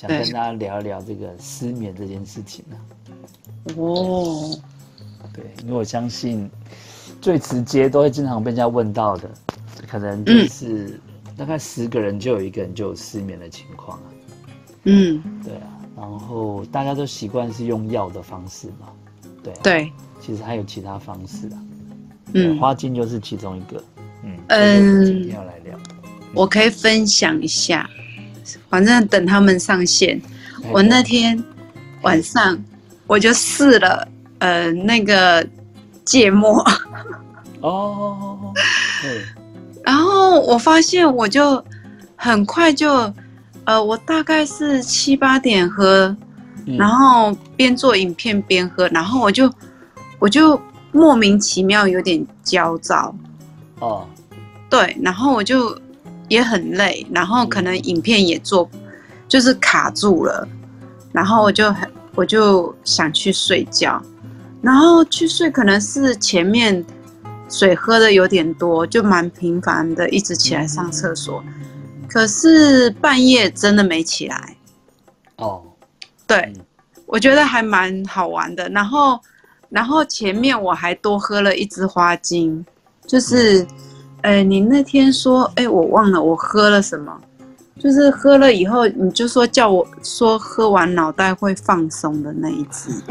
想跟大家聊一聊这个失眠这件事情呢。哦，对，因为我相信最直接都会经常被人家问到的，可能就是大概十个人就有一个人就有失眠的情况啊。嗯，对啊，然后大家都习惯是用药的方式嘛。对对，其实还有其他方式啊。嗯，花精就是其中一个。嗯嗯，今天要来聊，我可以分享一下，反正等他们上线，我那天晚上我就试了，呃，那个芥末。哦，对。然后我发现我就很快就，呃，我大概是七八点喝，然后边做影片边喝，然后我就我就莫名其妙有点焦躁。哦，对，然后我就也很累，然后可能影片也做，就是卡住了，然后我就很我就想去睡觉，然后去睡可能是前面水喝的有点多，就蛮频繁的，一直起来上厕所，可是半夜真的没起来。哦，对，我觉得还蛮好玩的，然后然后前面我还多喝了一支花精。就是，哎，你那天说，哎，我忘了我喝了什么，就是喝了以后，你就说叫我说喝完脑袋会放松的那一次，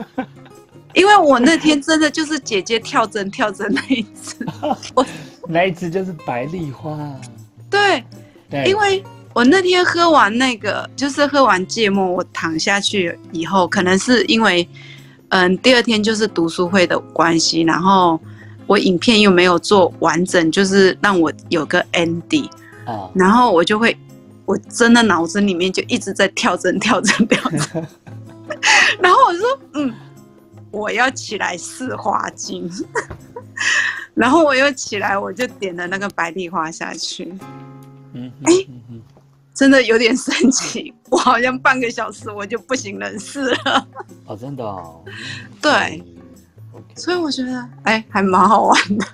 因为我那天真的就是姐姐跳针跳针那一次，我那一支就是白丽花，对，因为我那天喝完那个，就是喝完芥末，我躺下去以后，可能是因为，嗯，第二天就是读书会的关系，然后。我影片又没有做完整，就是让我有个 ending，啊，然后我就会，我真的脑子里面就一直在跳针跳针跳针，然后我说，嗯，我要起来试花精，然后我又起来，我就点了那个白丽花下去，嗯，哎，真的有点神奇，我好像半个小时我就不省人事了，哦，真的哦，对。所以我觉得，哎，还蛮好玩的。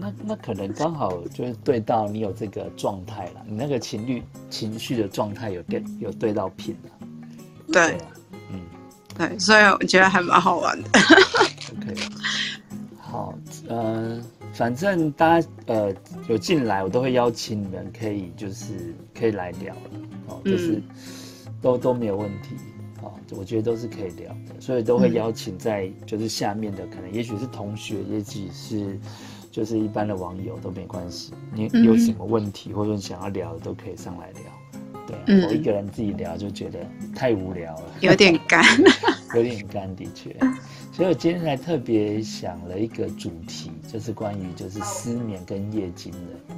那那可能刚好就是对到你有这个状态了，你那个情绪情绪的状态有对有对到品了。对，嗯，对，所以我觉得还蛮好玩的。OK，好，呃，反正大家呃有进来，我都会邀请你们，可以就是可以来聊了，哦，就是都都没有问题。我觉得都是可以聊的，所以都会邀请在就是下面的，可能也许是同学，也许是就是一般的网友都没关系。你有什么问题或者你想要聊的，都可以上来聊。对，我一个人自己聊就觉得太无聊了，有点干，有点干，的确。所以我今天才特别想了一个主题，就是关于就是失眠跟夜惊的，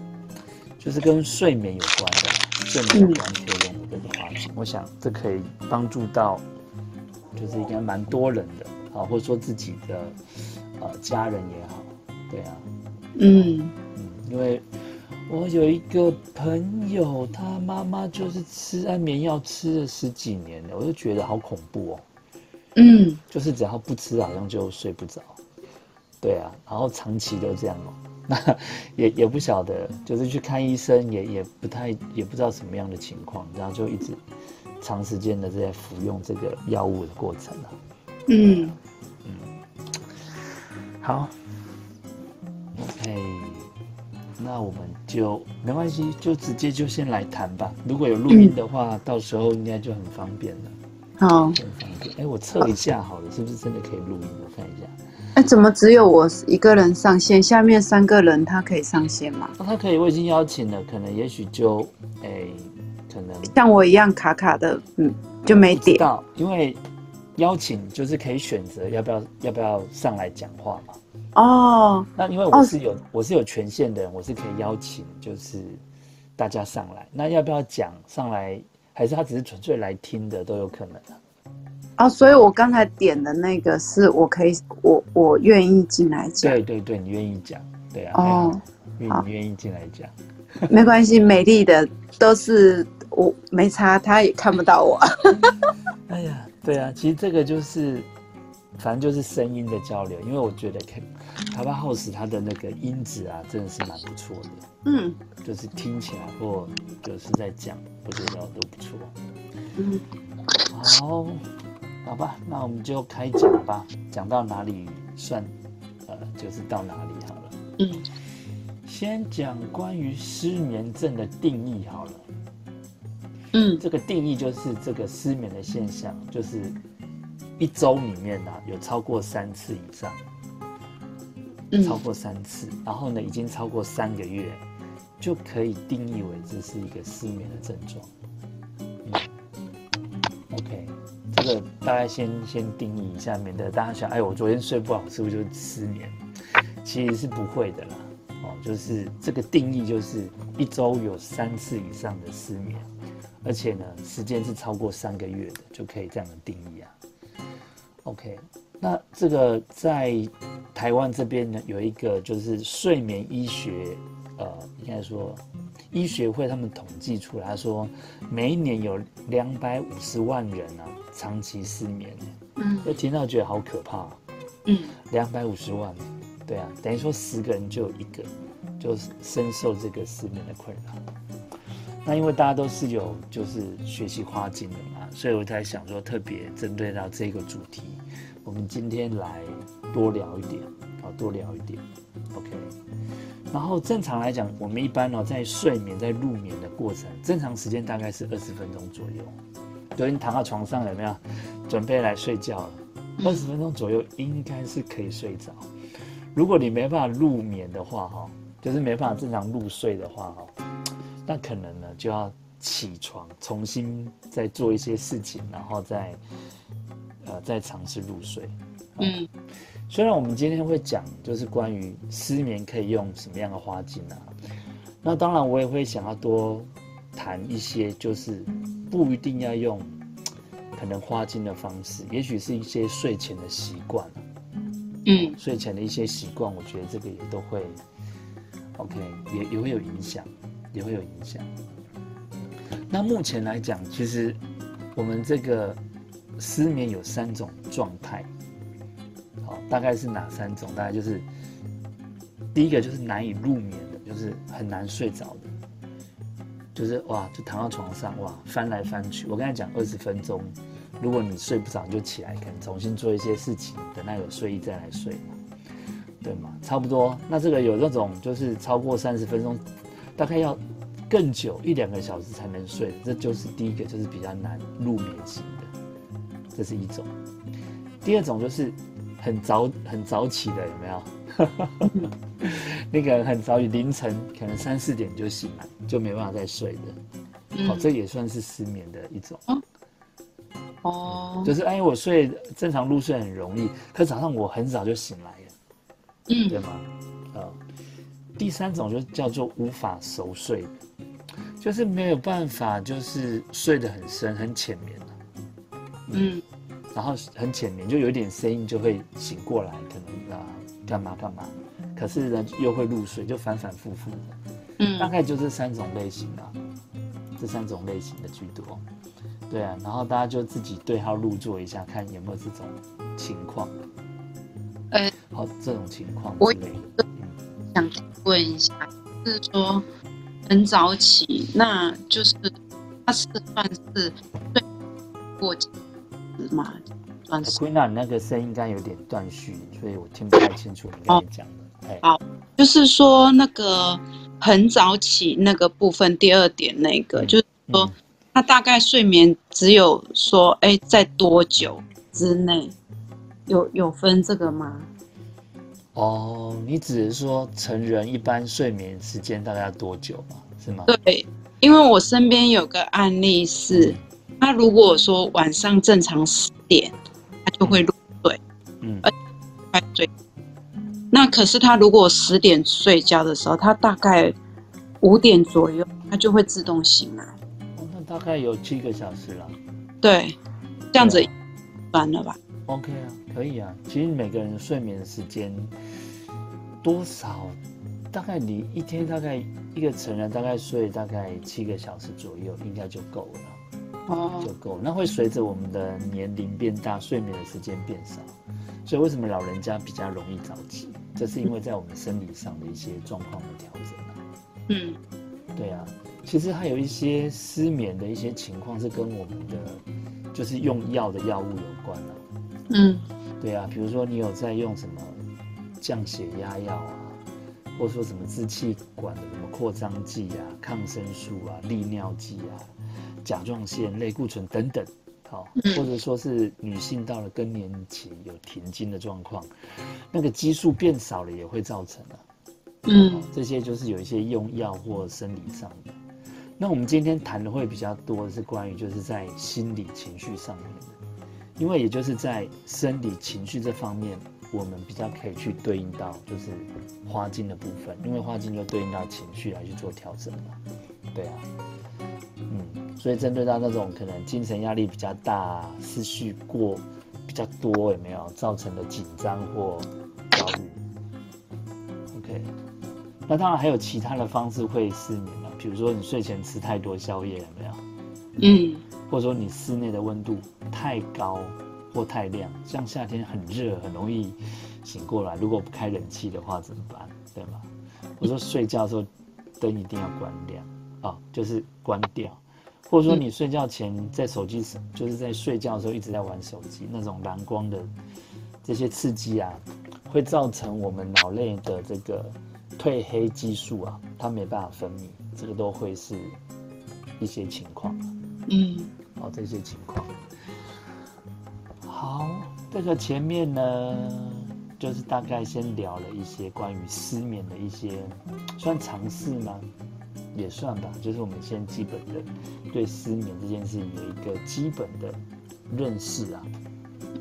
就是跟睡眠有关的，睡眠有关可以用这个话题。我想这可以帮助到。就是应该蛮多人的，啊，或者说自己的，呃，家人也好，对啊，嗯。嗯，因为我有一个朋友，他妈妈就是吃安眠药吃了十几年了，我就觉得好恐怖哦，嗯，就是只要不吃，好像就睡不着，对啊，然后长期都这样哦，那也也不晓得，就是去看医生也也不太也不知道什么样的情况，然后就一直。长时间的在服用这个药物的过程啊，嗯嗯，好，OK，那我们就没关系，就直接就先来谈吧。如果有录音的话，到时候应该就很方便了。好，很方便。哎，我测一下好了，是不是真的可以录音？我看一下。哎，怎么只有我一个人上线？下面三个人他可以上线吗？他可以，我已经邀请了，可能也许就哎。可能像我一样卡卡的，嗯，就没点到，因为邀请就是可以选择要不要要不要上来讲话嘛。哦，那因为我是有我是有权限的人，我是可以邀请就是大家上来。那要不要讲上来，还是他只是纯粹来听的都有可能啊。哦，所以我刚才点的那个是我可以我我愿意进来讲。对对对，你愿意讲，对啊。哦，你愿意进来讲，没关系，美丽的都是。我没差，他也看不到我。哎呀，对啊，其实这个就是，反正就是声音的交流。因为我觉得卡卡巴 house 它的那个音质啊，真的是蛮不错的。嗯，就是听起来或就是在讲，我觉得都不错。嗯，好，好吧，那我们就开讲吧，讲到哪里算，呃，就是到哪里好了。嗯，先讲关于失眠症的定义好了。嗯，这个定义就是这个失眠的现象，就是一周里面呢有超过三次以上，超过三次，然后呢已经超过三个月，就可以定义为这是一个失眠的症状。OK，这个大概先先定义一下，免得大家想，哎，我昨天睡不好，是不是就是失眠？其实是不会的啦。哦，就是这个定义就是一周有三次以上的失眠。而且呢，时间是超过三个月的，就可以这样的定义啊。OK，那这个在台湾这边呢，有一个就是睡眠医学，呃，应该说医学会他们统计出来，说每一年有两百五十万人啊长期失眠。嗯，就听到觉得好可怕。嗯，两百五十万，对啊，等于说十个人就有一个就深受这个失眠的困扰。那因为大家都是有就是学习花精的嘛，所以我在想说特别针对到这个主题，我们今天来多聊一点，啊，多聊一点，OK。然后正常来讲，我们一般呢在睡眠在入眠的过程，正常时间大概是二十分钟左右。对，你躺到床上有没有准备来睡觉了？二十分钟左右应该是可以睡着。如果你没办法入眠的话，哈，就是没办法正常入睡的话，哈。那可能呢，就要起床，重新再做一些事情，然后再，呃，再尝试入睡。嗯，虽然我们今天会讲，就是关于失眠可以用什么样的花精啊，那当然我也会想要多谈一些，就是不一定要用可能花精的方式，也许是一些睡前的习惯。嗯，睡前的一些习惯，我觉得这个也都会，OK，也也会有影响。也会有影响。那目前来讲，其实我们这个失眠有三种状态，好，大概是哪三种？大概就是第一个就是难以入眠的，就是很难睡着的，就是哇，就躺到床上哇，翻来翻去。我刚才讲二十分钟，如果你睡不着，你就起来，可能重新做一些事情，等那有睡意再来睡嘛，对吗？差不多。那这个有那种就是超过三十分钟。大概要更久一两个小时才能睡，这就是第一个，就是比较难入眠型的，这是一种。第二种就是很早很早起的，有没有？那个很早，凌晨可能三四点就醒了，就没办法再睡的。好，这也算是失眠的一种。哦，就是哎，我睡正常入睡很容易，可早上我很早就醒来了，嗯，对吗？啊。第三种就叫做无法熟睡，就是没有办法，就是睡得很深、很浅眠嗯，然后很浅眠，就有点声音就会醒过来，可能啊干嘛干嘛，可是呢又会入睡，就反反复复的。嗯，大概就这三种类型啊，这三种类型的居多。对啊，然后大家就自己对号入座一下，看有没有这种情况。呃，好，这种情况之类的。想问一下，是说很早起，那就是他是算是对过节吗？算是。归纳你那个声音应该有点断续，所以我听不太清楚你刚才讲的。哎，好，就是说那个很早起那个部分，第二点那个，就是说他大概睡眠只有说，哎，在多久之内？有有分这个吗？哦，你只是说成人一般睡眠时间大概要多久吗？是吗？对，因为我身边有个案例是，他如果说晚上正常十点，他就会入睡，嗯，而快睡。那可是他如果十点睡觉的时候，他大概五点左右，他就会自动醒来。那大概有七个小时了。对，这样子完了吧？OK 啊，可以啊。其实每个人睡眠时间多少，大概你一天大概一个成人大概睡大概七个小时左右，应该就够了。哦，就够。那会随着我们的年龄变大，睡眠的时间变少。所以为什么老人家比较容易早起？这是因为在我们生理上的一些状况的调整。嗯，对啊。其实还有一些失眠的一些情况是跟我们的。就是用药的药物有关了。嗯，对啊，比如说你有在用什么降血压药啊，或者说什么支气管的什么扩张剂啊、抗生素啊、利尿剂啊、甲状腺、类固醇等等，好，或者说是女性到了更年期有停经的状况，那个激素变少了也会造成啊。嗯，这些就是有一些用药或生理上的。那我们今天谈的会比较多的是关于就是在心理情绪上面的。因为也就是在生理情绪这方面，我们比较可以去对应到就是花精的部分，因为花精就对应到情绪来去做调整嘛。对啊，嗯，所以针对到那种可能精神压力比较大、思绪过比较多有没有造成的紧张或焦虑？OK，那当然还有其他的方式会失眠了，比如说你睡前吃太多宵夜有没有？嗯。或者说你室内的温度太高或太亮，像夏天很热，很容易醒过来。如果不开冷气的话怎么办？对吗？我说睡觉的时候灯一定要关亮啊，就是关掉。或者说你睡觉前在手机，就是在睡觉的时候一直在玩手机，那种蓝光的这些刺激啊，会造成我们脑内的这个褪黑激素啊，它没办法分泌，这个都会是一些情况。嗯。哦，这些情况。好，这个前面呢，就是大概先聊了一些关于失眠的一些，算尝试吗？也算吧。就是我们先基本的对失眠这件事情有一个基本的认识啊。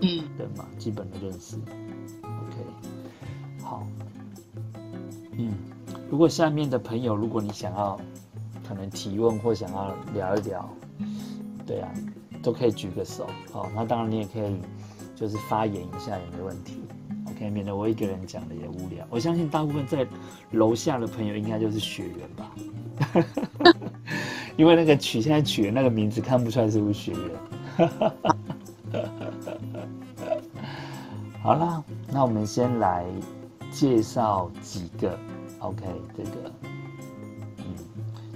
嗯。对嘛？基本的认识。OK。好。嗯，如果下面的朋友，如果你想要可能提问或想要聊一聊。对啊，都可以举个手，好，那当然你也可以，就是发言一下也没问题，OK，免得我一个人讲的也无聊。我相信大部分在楼下的朋友应该就是学员吧，因为那个取现在取的那个名字看不出来是不是学员。好啦，那我们先来介绍几个，OK，这个。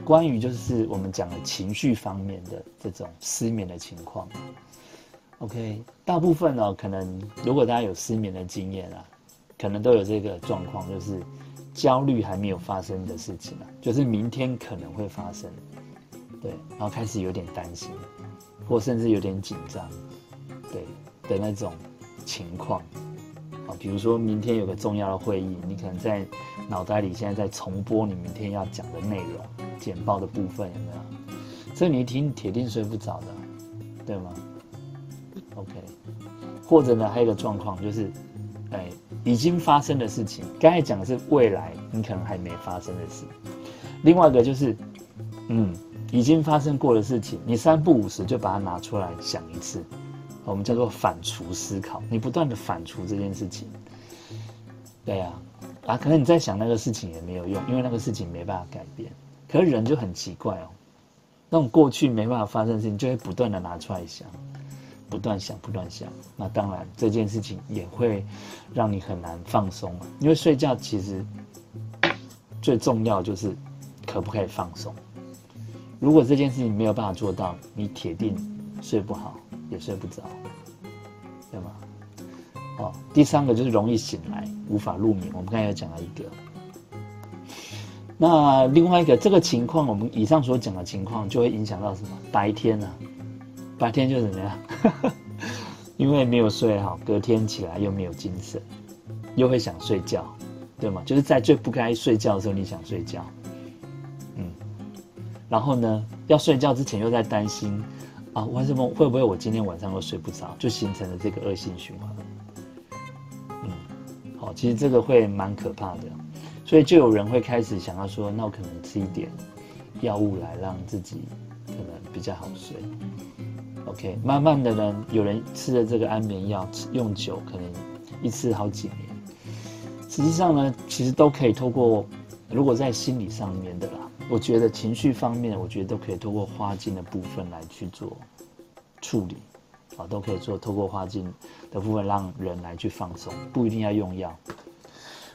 关于就是我们讲的情绪方面的这种失眠的情况，OK，大部分呢，可能如果大家有失眠的经验啊，可能都有这个状况，就是焦虑还没有发生的事情啊，就是明天可能会发生，对，然后开始有点担心，或甚至有点紧张，对的那种情况。啊，比如说明天有个重要的会议，你可能在脑袋里现在在重播你明天要讲的内容。简报的部分有没有？这你一听铁定睡不着的，对吗？OK，或者呢，还有一个状况就是，哎，已经发生的事情，刚才讲的是未来你可能还没发生的事。另外一个就是，嗯，已经发生过的事情，你三不五时就把它拿出来想一次，我们叫做反刍思考，你不断的反刍这件事情。对呀，啊，可能你在想那个事情也没有用，因为那个事情没办法改变。可是人就很奇怪哦，那种过去没办法发生的事情，就会不断的拿出来想，不断想，不断想。那当然这件事情也会让你很难放松啊。因为睡觉其实最重要就是可不可以放松。如果这件事情没有办法做到，你铁定睡不好，也睡不着，对吗？哦，第三个就是容易醒来，无法入眠。我们刚才有讲了一个。那另外一个这个情况，我们以上所讲的情况就会影响到什么？白天呢？白天就怎么样？因为没有睡好，隔天起来又没有精神，又会想睡觉，对吗？就是在最不该睡觉的时候，你想睡觉，嗯，然后呢，要睡觉之前又在担心啊，为什么会不会我今天晚上又睡不着，就形成了这个恶性循环。嗯，好，其实这个会蛮可怕的。所以就有人会开始想要说，那我可能吃一点药物来让自己可能比较好睡。OK，慢慢的呢，有人吃了这个安眠药，用久可能一吃好几年。实际上呢，其实都可以透过，如果在心理上面的啦，我觉得情绪方面，我觉得都可以透过花精的部分来去做处理，啊，都可以做透过花精的部分让人来去放松，不一定要用药。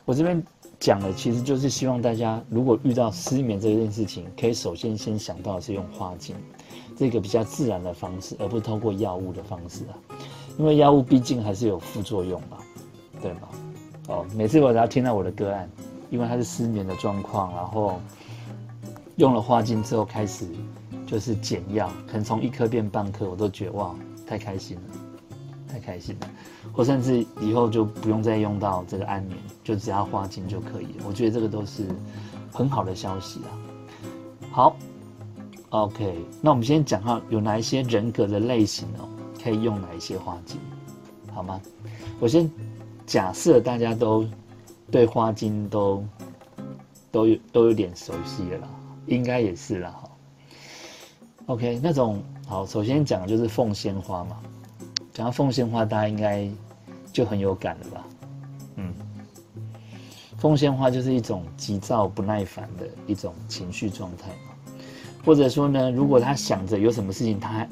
我这边。讲的其实就是希望大家，如果遇到失眠这件事情，可以首先先想到的是用花精，这个比较自然的方式，而不是通过药物的方式啊。因为药物毕竟还是有副作用嘛，对吗？哦，每次我只要听到我的个案，因为他是失眠的状况，然后用了花精之后开始就是减药，可能从一颗变半颗，我都绝望，太开心了，太开心了。或甚至以后就不用再用到这个安眠，就只要花精就可以了。我觉得这个都是很好的消息啊。好，OK，那我们先讲下有哪一些人格的类型哦。可以用哪一些花精，好吗？我先假设大家都对花精都都有都有点熟悉了啦，应该也是了哈。OK，那种好，首先讲的就是凤仙花嘛。讲到凤仙花，大家应该就很有感了吧？嗯，凤仙花就是一种急躁不耐烦的一种情绪状态嘛。或者说呢，如果他想着有什么事情他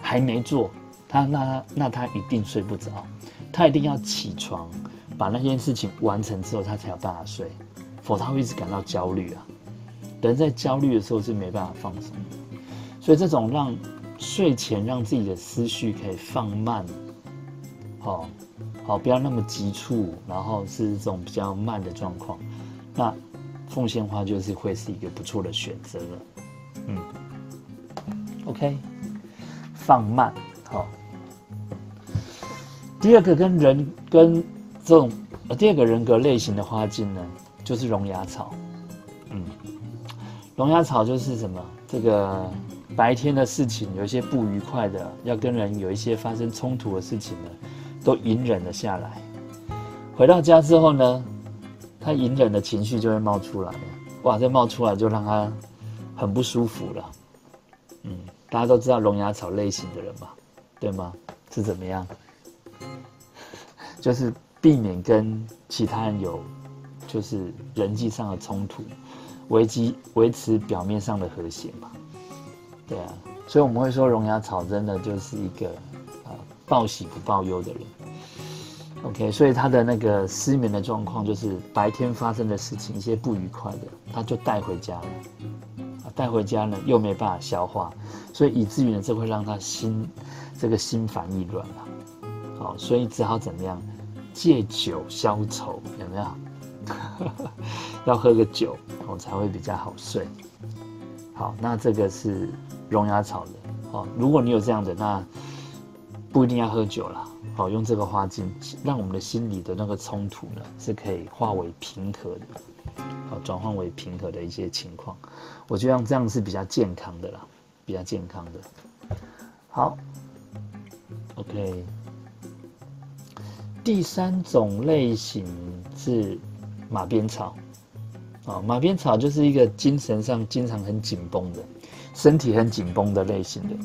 还没做。他那那他一定睡不着，他一定要起床，把那件事情完成之后，他才有办法睡，否则他会一直感到焦虑啊。人在焦虑的时候是没办法放松的，所以这种让睡前让自己的思绪可以放慢，好，好不要那么急促，然后是这种比较慢的状况，那凤仙花就是会是一个不错的选择了。嗯，OK，放慢，好。第二个跟人跟这种呃第二个人格类型的花境呢，就是龙牙草。龙牙草就是什么？这个白天的事情有一些不愉快的，要跟人有一些发生冲突的事情呢，都隐忍了下来。回到家之后呢，他隐忍的情绪就会冒出来。哇，这冒出来就让他很不舒服了。嗯，大家都知道龙牙草类型的人嘛，对吗？是怎么样？就是避免跟其他人有，就是人际上的冲突，维基维持表面上的和谐嘛，对啊，所以我们会说荣牙草真的就是一个啊报喜不报忧的人，OK，所以他的那个失眠的状况就是白天发生的事情一些不愉快的，他就带回家了，带回家呢又没办法消化，所以以至于呢这会让他心这个心烦意乱了。好，所以只好怎么样，借酒消愁，有没有？要喝个酒，我才会比较好睡。好，那这个是龙牙草的。哦，如果你有这样的，那不一定要喝酒了。好，用这个花精，让我们的心里的那个冲突呢，是可以化为平和的。好，转换为平和的一些情况，我觉得这样是比较健康的啦，比较健康的。好，OK。第三种类型是马鞭草，啊，马鞭草就是一个精神上经常很紧绷的，身体很紧绷的类型的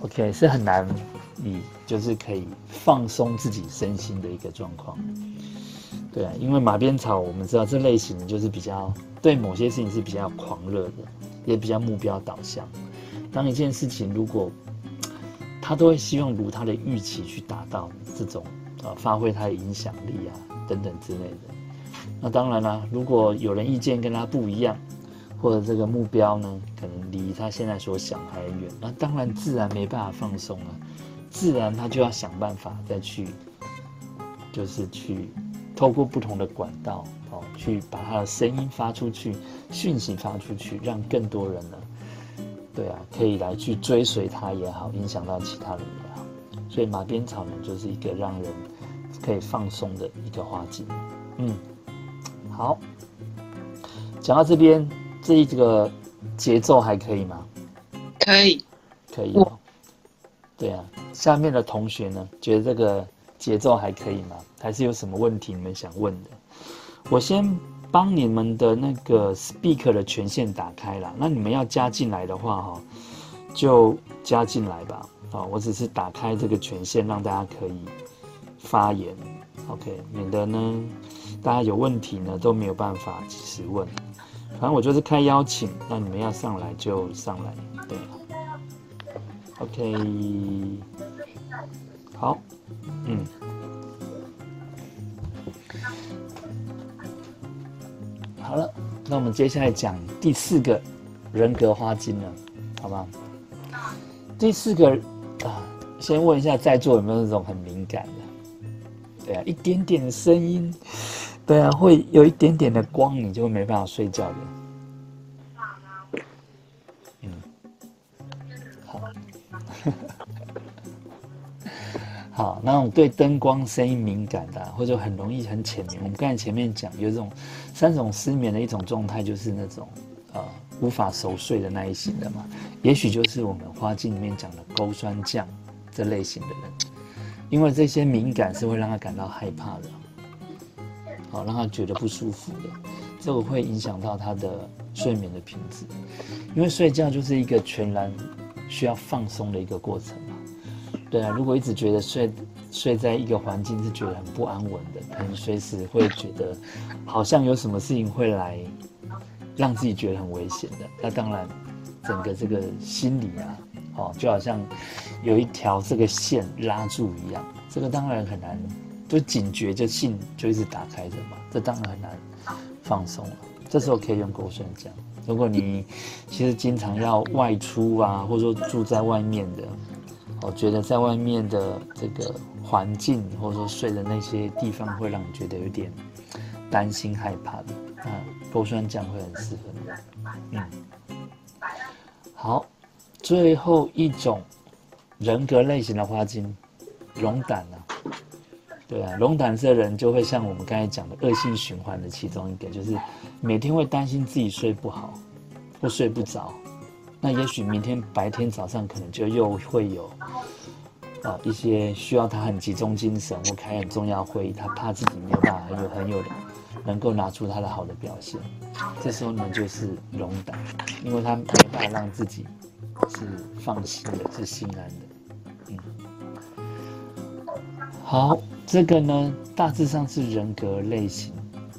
，OK，是很难你就是可以放松自己身心的一个状况。对啊，因为马鞭草我们知道这类型就是比较对某些事情是比较狂热的，也比较目标导向。当一件事情如果他都会希望如他的预期去达到这种。啊，发挥他的影响力啊，等等之类的。那当然了，如果有人意见跟他不一样，或者这个目标呢，可能离他现在所想还远，那当然自然没办法放松了，自然他就要想办法再去，就是去透过不同的管道哦，去把他的声音发出去，讯息发出去，让更多人呢，对啊，可以来去追随他也好，影响到其他人也好。所以马鞭草呢，就是一个让人。可以放松的一个花季，嗯，好，讲到这边，这一个节奏还可以吗？可以，可以。对啊，下面的同学呢，觉得这个节奏还可以吗？还是有什么问题你们想问的？我先帮你们的那个 speaker 的权限打开了，那你们要加进来的话，哈，就加进来吧。啊，我只是打开这个权限，让大家可以。发言，OK，免得呢，大家有问题呢都没有办法及时问。反正我就是开邀请，那你们要上来就上来，对，OK，好，嗯，好了，那我们接下来讲第四个人格花精了，好不好？第四个啊，先问一下在座有没有那种很敏感的？对啊，一点点声音，对啊，会有一点点的光，你就没办法睡觉的。嗯，好，好，那种对灯光、声音敏感的，或者很容易很浅眠，我们刚才前面讲有这种三种失眠的一种状态，就是那种呃。无法熟睡的那一型的嘛，也许就是我们花镜里面讲的勾酸降这类型的人，因为这些敏感是会让他感到害怕的，好让他觉得不舒服的，这个会影响到他的睡眠的品质，因为睡觉就是一个全然需要放松的一个过程嘛。对啊，如果一直觉得睡睡在一个环境是觉得很不安稳的，可能随时会觉得好像有什么事情会来。让自己觉得很危险的，那当然，整个这个心理啊，哦，就好像有一条这个线拉住一样，这个当然很难，就警觉就信就一直打开着嘛，这当然很难放松了。这时候可以用勾酸浆。如果你其实经常要外出啊，或者说住在外面的，我觉得在外面的这个环境或者说睡的那些地方会让你觉得有点担心害怕的。啊，勾酸浆会很适合你。嗯，好，最后一种人格类型的花精，龙胆啊。对啊，龙胆色人就会像我们刚才讲的恶性循环的其中一个，就是每天会担心自己睡不好或睡不着。那也许明天白天早上可能就又会有啊一些需要他很集中精神或开很重要会议，他怕自己没有办法有很有。能够拿出他的好的表现，这时候呢就是龙胆，因为他没办法让自己是放心的，是心安的。嗯，好，这个呢大致上是人格类型。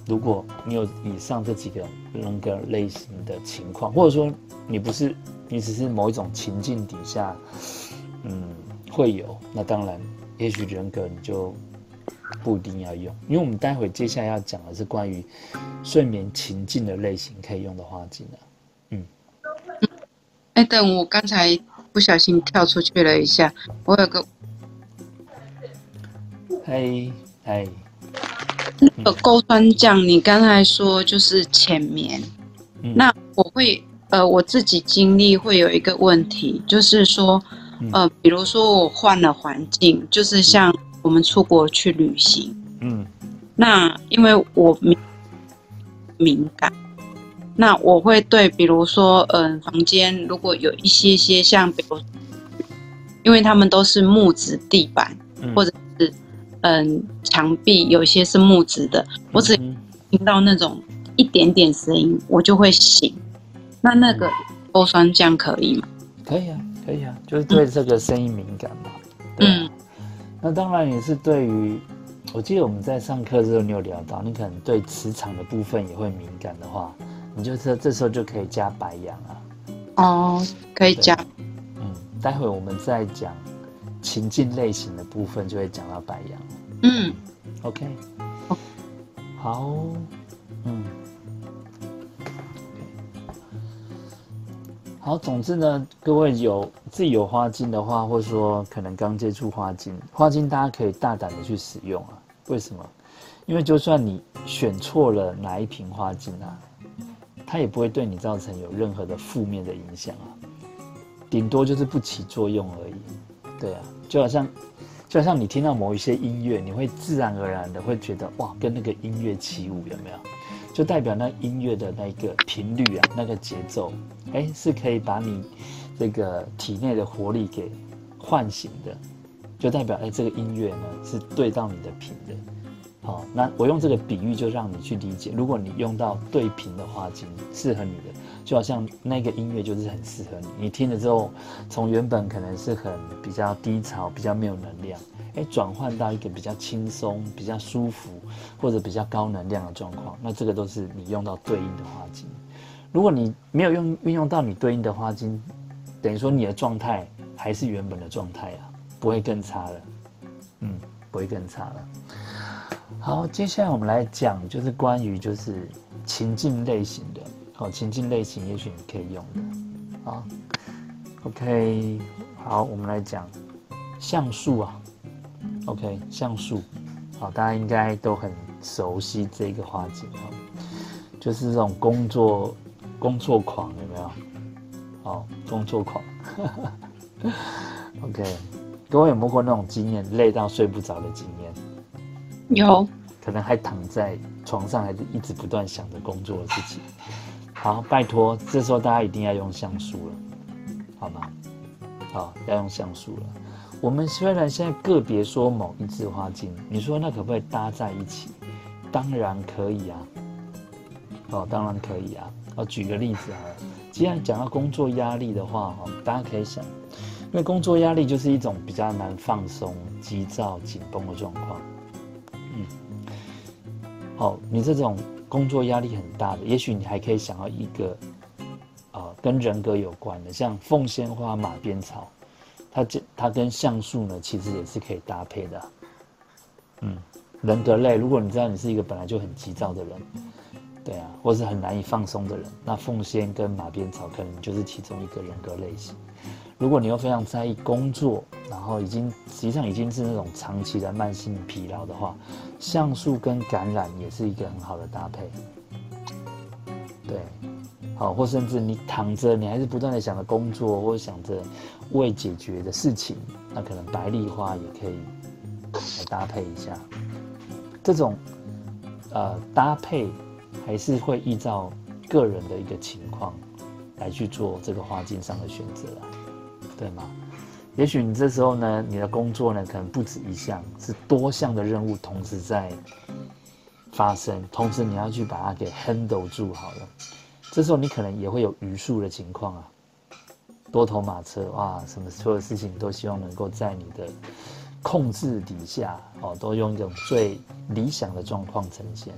如果你有以上这几个人格类型的情况，或者说你不是，你只是某一种情境底下，嗯，会有，那当然，也许人格你就。不一定要用，因为我们待会接下来要讲的是关于睡眠情境的类型可以用的花精的。嗯，哎，等我刚才不小心跳出去了一下，我有个，嘿，嘿，那个勾酸酱，你刚才说就是浅眠，那我会呃我自己经历会有一个问题，就是说呃，比如说我换了环境，就是像。我们出国去旅行，嗯，那因为我敏敏感，那我会对，比如说，嗯，房间如果有一些些像，比如，因为他们都是木质地板，或者是嗯墙壁，有些是木质的，我只听到那种一点点声音，我就会醒。那那个勾酸浆可以吗？可以啊，可以啊，就是对这个声音敏感嘛。嗯。那当然也是对于，我记得我们在上课的时候，你有聊到，你可能对磁场的部分也会敏感的话，你就这这时候就可以加白羊啊。哦，可以加。嗯，待会我们再讲情境类型的部分，就会讲到白羊。嗯，OK。好，嗯。好，总之呢，各位有自己有花精的话，或者说可能刚接触花精，花精大家可以大胆的去使用啊。为什么？因为就算你选错了哪一瓶花精啊，它也不会对你造成有任何的负面的影响啊，顶多就是不起作用而已。对啊，就好像就好像你听到某一些音乐，你会自然而然的会觉得哇，跟那个音乐起舞，有没有？就代表那音乐的那个频率啊，那个节奏，哎，是可以把你这个体内的活力给唤醒的，就代表哎，这个音乐呢是对到你的频的。好，那我用这个比喻就让你去理解，如果你用到对频的花精，适合你的，就好像那个音乐就是很适合你，你听了之后，从原本可能是很比较低潮、比较没有能量。哎，转换到一个比较轻松、比较舒服，或者比较高能量的状况，那这个都是你用到对应的花精。如果你没有用运用到你对应的花精，等于说你的状态还是原本的状态啊，不会更差了。嗯，不会更差了。好，接下来我们来讲，就是关于就是情境类型的。好，情境类型也许你可以用的。啊，OK，好，我们来讲像素啊。OK，像素，好，大家应该都很熟悉这个花景啊，就是这种工作工作狂有没有？好，工作狂。OK，各位有没有过那种经验，累到睡不着的经验？有，可能还躺在床上，还是一直不断想着工作的事情。好，拜托，这时候大家一定要用橡树了，好吗？好，要用橡树了。我们虽然现在个别说某一支花茎，你说那可不可以搭在一起？当然可以啊。哦，当然可以啊。我举个例子啊，既然讲到工作压力的话，哈，大家可以想，因为工作压力就是一种比较难放松、急躁、紧绷的状况。嗯，好，你这种工作压力很大的，也许你还可以想要一个，啊，跟人格有关的，像凤仙花、马鞭草。它这它跟橡树呢，其实也是可以搭配的。嗯，人格类，如果你知道你是一个本来就很急躁的人，对啊，或是很难以放松的人，那凤仙跟马鞭草可能就是其中一个人格类型。如果你又非常在意工作，然后已经实际上已经是那种长期的慢性疲劳的话，橡树跟橄榄也是一个很好的搭配。对，好，或甚至你躺着，你还是不断的想着工作，或者想着。未解决的事情，那可能白丽花也可以来搭配一下。这种呃搭配还是会依照个人的一个情况来去做这个花茎上的选择，对吗？也许你这时候呢，你的工作呢可能不止一项，是多项的任务同时在发生，同时你要去把它给 handle 住好了。这时候你可能也会有余数的情况啊。多头马车哇，什么所有事情都希望能够在你的控制底下哦，都用一种最理想的状况呈现。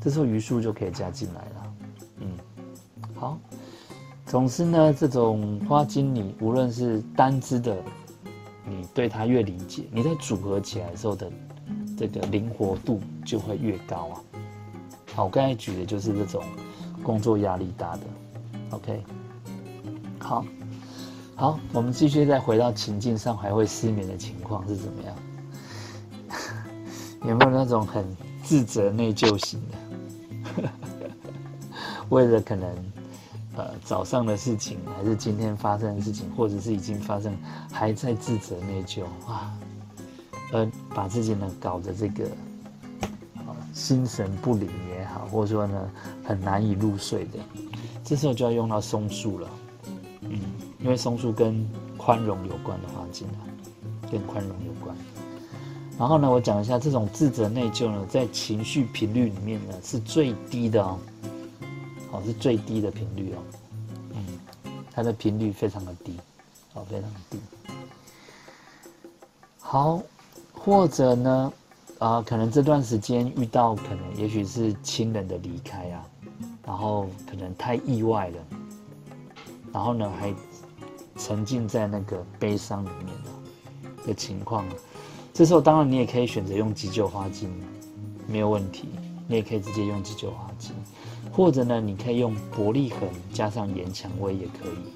这时候余数就可以加进来了。嗯，好。总之呢，这种花精你无论是单支的，你对它越理解，你在组合起来时候的这个灵活度就会越高啊。好，我刚才举的就是这种工作压力大的。OK，好。好，我们继续再回到情境上，还会失眠的情况是怎么样？有没有那种很自责内疚型的？为了可能呃早上的事情，还是今天发生的事情，或者是已经发生，还在自责内疚啊，而把自己呢搞得这个心神不宁也好，或者说呢很难以入睡的，这时候就要用到松树了，嗯。因为松树跟宽容有关的话，进来跟宽容有关。然后呢，我讲一下这种自责内疚呢，在情绪频率里面呢是最低的哦，好是最低的频率哦，嗯，它的频率非常的低，哦非常低。好，或者呢，啊可能这段时间遇到可能也许是亲人的离开啊，然后可能太意外了，然后呢还。沉浸在那个悲伤里面的情况，这时候当然你也可以选择用急救花精，没有问题。你也可以直接用急救花精，或者呢，你可以用伯利恒加上岩蔷薇也可以。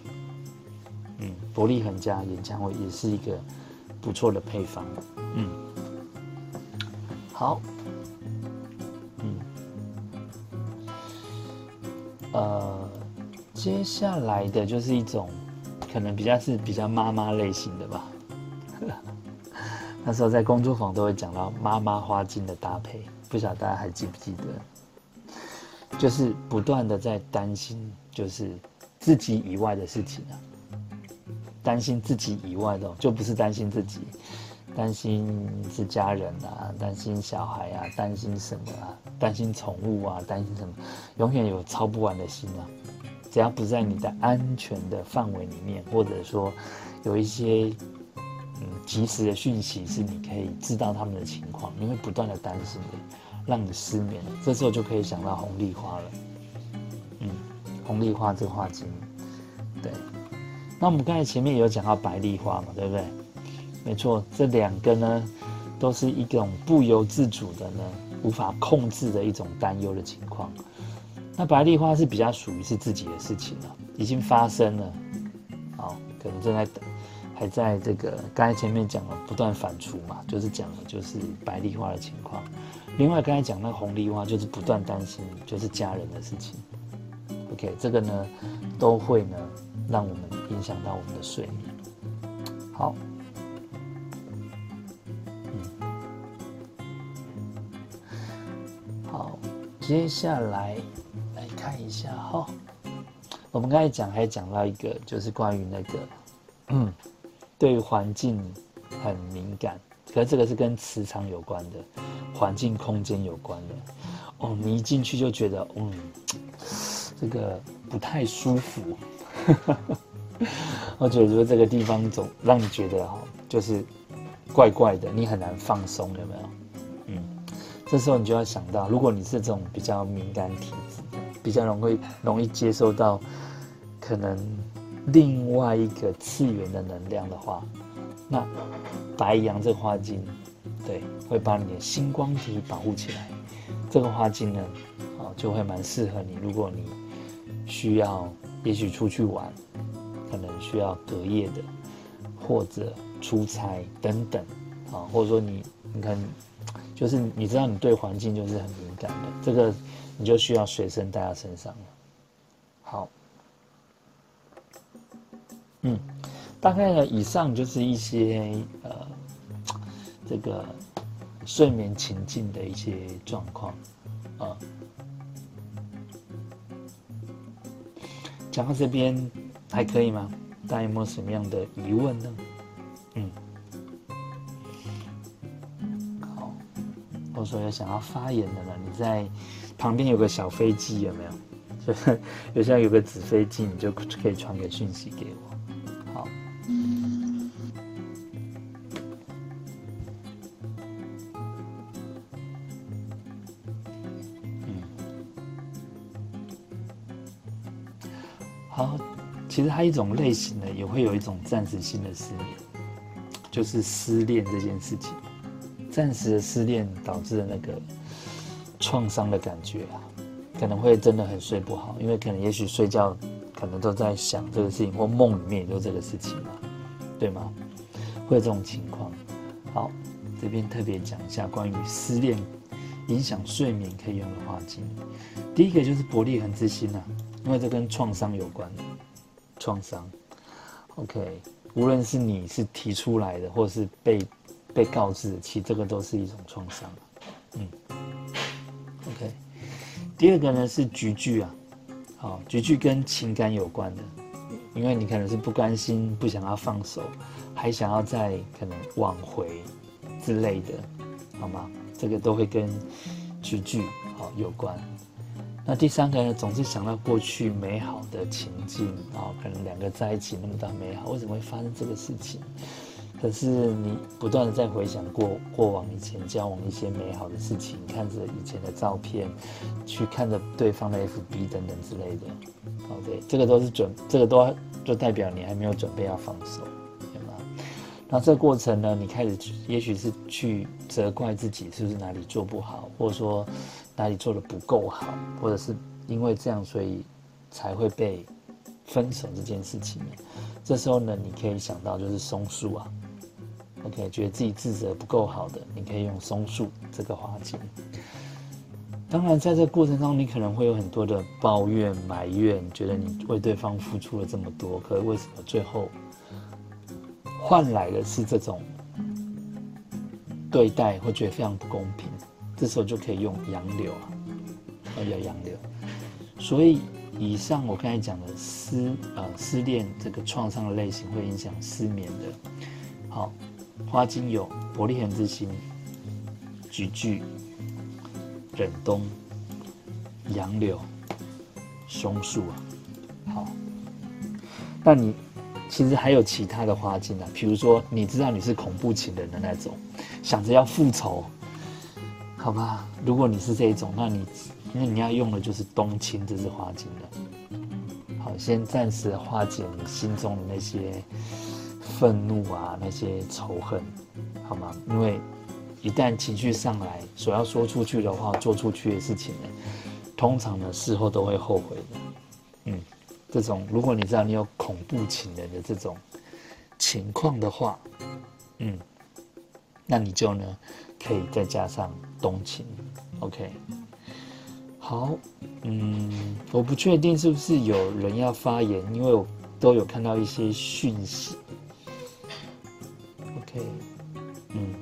嗯，伯利恒加岩蔷薇也是一个不错的配方。嗯，好。嗯，呃，接下来的就是一种。可能比较是比较妈妈类型的吧。那时候在工作坊都会讲到妈妈花精的搭配，不晓得大家还记不记得？就是不断的在担心，就是自己以外的事情啊，担心自己以外的，就不是担心自己，担心是家人啊，担心小孩啊，担心什么啊，担心宠物啊，担心什么，永远有操不完的心啊。只要不在你的安全的范围里面，或者说有一些嗯及时的讯息是你可以知道他们的情况，你会不断的担心的，让你失眠。这时候就可以想到红丽花了，嗯，红丽花这个花精，对。那我们刚才前面有讲到白丽花嘛，对不对？没错，这两个呢都是一种不由自主的呢，无法控制的一种担忧的情况。那白丽花是比较属于是自己的事情了，已经发生了，好，可能正在等，还在这个刚才前面讲了不断反刍嘛，就是讲的就是白丽花的情况。另外刚才讲那个红梨花，就是不断担心就是家人的事情。OK，这个呢都会呢让我们影响到我们的睡眠。好，好，接下来来看一下哈。我们刚才讲还讲到一个，就是关于那个，嗯，对环境很敏感，可是这个是跟磁场有关的，环境空间有关的。哦，你一进去就觉得，嗯，这个不太舒服。我觉得这个地方总让你觉得哈，就是怪怪的，你很难放松，有没有？嗯，这时候你就要想到，如果你是这种比较敏感体质，比较容易容易接受到。可能另外一个次元的能量的话，那白羊这个花精，对，会把你的星光体保护起来。这个花精呢，啊，就会蛮适合你。如果你需要，也许出去玩，可能需要隔夜的，或者出差等等，啊，或者说你，你看，就是你知道你对环境就是很敏感的，这个你就需要随身带在身上。好。嗯，大概呢，以上就是一些呃，这个睡眠情境的一些状况啊。讲到这边还可以吗？大家有没有什么样的疑问呢？嗯，好，或者说有想要发言的呢？你在旁边有个小飞机有没有？就 是有像有个纸飞机，你就可以传个讯息给我。其实它一种类型呢，也会有一种暂时性的失眠，就是失恋这件事情，暂时的失恋导致的那个创伤的感觉啊，可能会真的很睡不好，因为可能也许睡觉可能都在想这个事情，或梦里面也就这个事情嘛，对吗？会有这种情况。好，这边特别讲一下关于失恋影响睡眠可以用的花精，第一个就是伯利恒之心啊，因为这跟创伤有关。创伤，OK，无论是你是提出来的，或是被被告知，其实这个都是一种创伤。嗯，OK，第二个呢是菊苣啊，好，菊苣跟情感有关的，因为你可能是不甘心，不想要放手，还想要再可能挽回之类的，好吗？这个都会跟菊苣好有关。那第三个呢，总是想到过去美好的情境啊，可能两个在一起那么大美好，为什么会发生这个事情？可是你不断的在回想过过往以前交往一些美好的事情，看着以前的照片，去看着对方的 FB 等等之类的，哦对，这个都是准，这个都就代表你还没有准备要放手，对吗？那这个过程呢，你开始也许是去责怪自己是不是哪里做不好，或者说。哪里做的不够好，或者是因为这样，所以才会被分手这件事情呢？这时候呢，你可以想到就是松树啊，OK，觉得自己自责不够好的，你可以用松树这个花精。当然，在这过程中，你可能会有很多的抱怨、埋怨，觉得你为对方付出了这么多，可是为什么最后换来的是这种对待，会觉得非常不公平？这时候就可以用杨柳啊，要杨柳。所以以上我刚才讲的失呃失恋这个创伤的类型会影响失眠的。好，花精有伯利恒之心、菊苣、忍冬、杨柳、松树啊。好，那你其实还有其他的花精啊，比如说你知道你是恐怖情人的那种，想着要复仇。好吧，如果你是这一种，那你那你要用的就是冬青这支花精了。好，先暂时化解你心中的那些愤怒啊，那些仇恨，好吗？因为一旦情绪上来，所要说出去的话，做出去的事情呢，通常呢事后都会后悔的。嗯，这种，如果你知道你有恐怖情人的这种情况的话，嗯，那你就呢可以再加上冬青，OK。好，嗯，我不确定是不是有人要发言，因为我都有看到一些讯息。OK，嗯，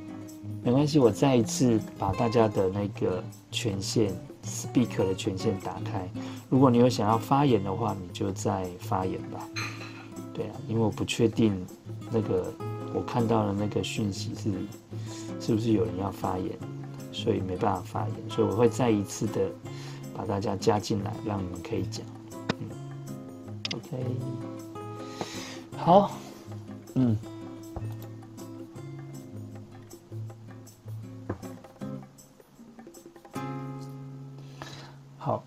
没关系，我再一次把大家的那个权限，speak 的权限打开。如果你有想要发言的话，你就再发言吧。对啊，因为我不确定那个我看到的那个讯息是是不是有人要发言，所以没办法发言，所以我会再一次的把大家加进来，让你们可以讲。嗯，OK，好，嗯，好。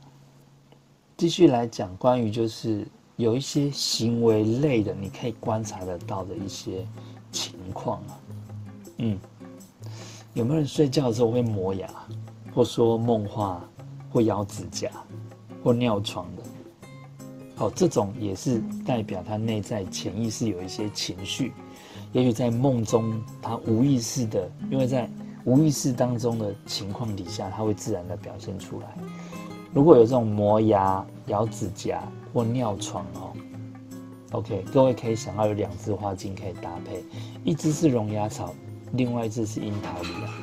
继续来讲关于就是有一些行为类的，你可以观察得到的一些情况啊，嗯，有没有人睡觉的时候会磨牙，或说梦话，或咬指甲，或尿床的？好，这种也是代表他内在潜意识有一些情绪，也许在梦中他无意识的，因为在无意识当中的情况底下，他会自然的表现出来。如果有这种磨牙、咬指甲或尿床哦，OK，各位可以想到有两支花精可以搭配，一支是龙牙草，另外一只是樱桃李啊。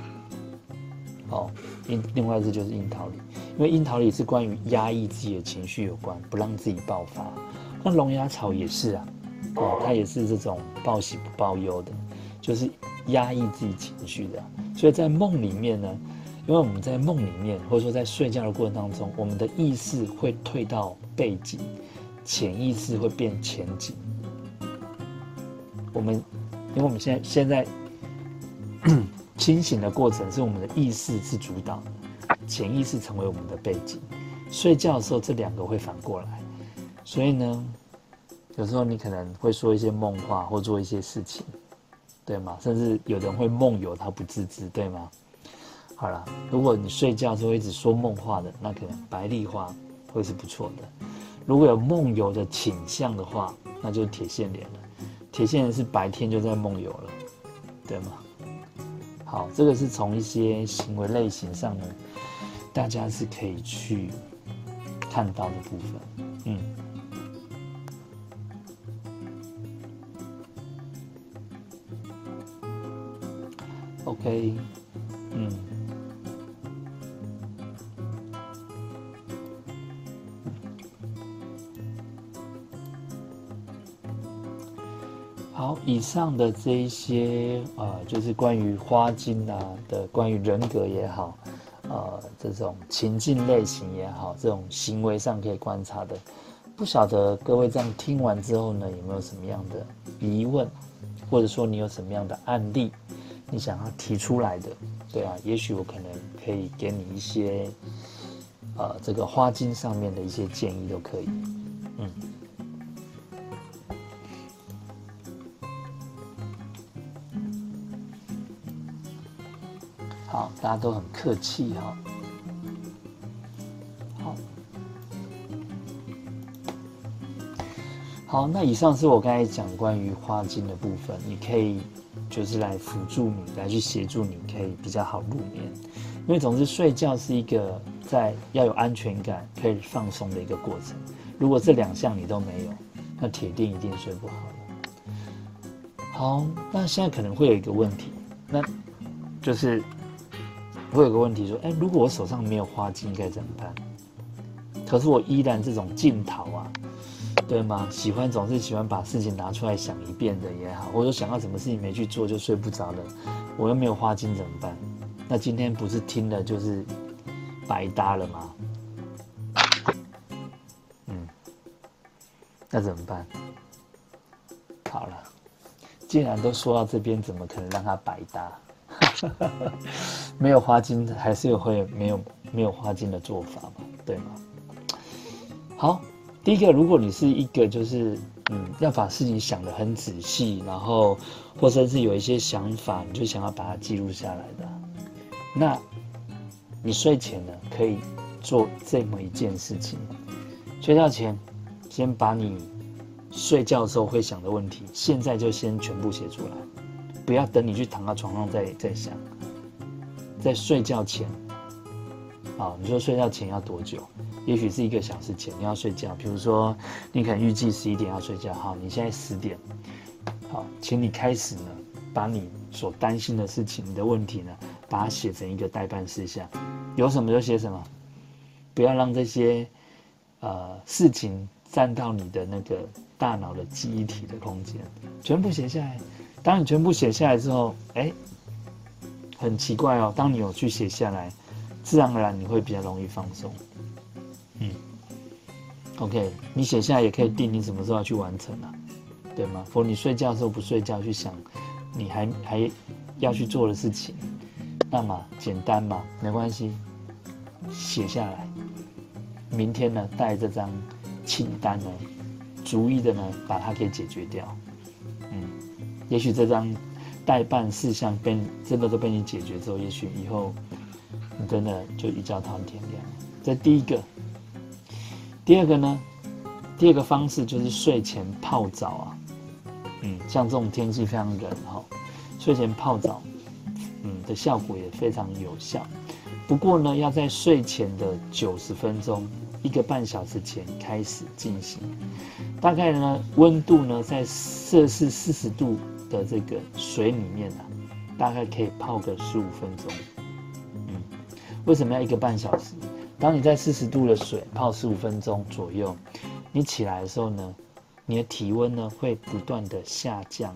哦，另另外一只就是樱桃李，因为樱桃李是关于压抑自己的情绪有关，不让自己爆发。那龙牙草也是啊，哦，它也是这种报喜不报忧的，就是压抑自己情绪的。所以在梦里面呢。因为我们在梦里面，或者说在睡觉的过程当中，我们的意识会退到背景，潜意识会变前景。我们，因为我们现在现在 清醒的过程是我们的意识是主导，潜意识成为我们的背景。睡觉的时候，这两个会反过来。所以呢，有时候你可能会说一些梦话，或做一些事情，对吗？甚至有人会梦游，他不自知，对吗？好了，如果你睡觉的时候一直说梦话的，那可能白丽花会是不错的。如果有梦游的倾向的话，那就是铁线莲了。铁线莲是白天就在梦游了，对吗？好，这个是从一些行为类型上呢，大家是可以去看到的部分。嗯，OK，嗯。好，以上的这一些呃，就是关于花精啊的，关于人格也好，呃，这种情境类型也好，这种行为上可以观察的，不晓得各位这样听完之后呢，有没有什么样的疑问，或者说你有什么样的案例，你想要提出来的，对啊，也许我可能可以给你一些，呃，这个花精上面的一些建议都可以，嗯。好，大家都很客气哈。好，好，那以上是我刚才讲关于花精的部分，你可以就是来辅助你，来去协助你，可以比较好入眠。因为总之睡觉是一个在要有安全感、可以放松的一个过程。如果这两项你都没有，那铁定一定睡不好了。好，那现在可能会有一个问题，那就是。我有个问题说，哎，如果我手上没有花精，该怎么办？可是我依然这种镜头啊，对吗？喜欢总是喜欢把事情拿出来想一遍的也好，或者想到什么事情没去做就睡不着了，我又没有花精怎么办？那今天不是听了就是白搭了吗？嗯，那怎么办？好了，既然都说到这边，怎么可能让他白搭？没有花精，还是会没有没有花精的做法嘛？对吗？好，第一个，如果你是一个就是嗯，要把事情想得很仔细，然后或者是有一些想法，你就想要把它记录下来的，那你睡前呢可以做这么一件事情：睡觉前先把你睡觉的时候会想的问题，现在就先全部写出来，不要等你去躺到床上再再想。在睡觉前，好，你说睡觉前要多久？也许是一个小时前你要睡觉。比如说，你可能预计十一点要睡觉，好，你现在十点，好，请你开始呢，把你所担心的事情、你的问题呢，把它写成一个代办事项，有什么就写什么，不要让这些呃事情占到你的那个大脑的记忆体的空间，全部写下来。当你全部写下来之后，哎。很奇怪哦，当你有去写下来，自然而然你会比较容易放松。嗯，OK，你写下来也可以定你什么时候要去完成啊，对吗？否你睡觉的时候不睡觉去想，你还还要去做的事情，那么简单嘛，没关系，写下来，明天呢带这张清单呢，逐一的呢把它给解决掉。也许这张。代办事项被真的都被你解决之后，也许以后你真的就一觉到天亮。这第一个，第二个呢？第二个方式就是睡前泡澡啊。嗯，像这种天气非常冷哈，睡前泡澡，嗯的效果也非常有效。不过呢，要在睡前的九十分钟、一个半小时前开始进行。大概呢，温度呢在摄氏四十度。的这个水里面啊，大概可以泡个十五分钟。嗯，为什么要一个半小时？当你在四十度的水泡十五分钟左右，你起来的时候呢，你的体温呢会不断的下降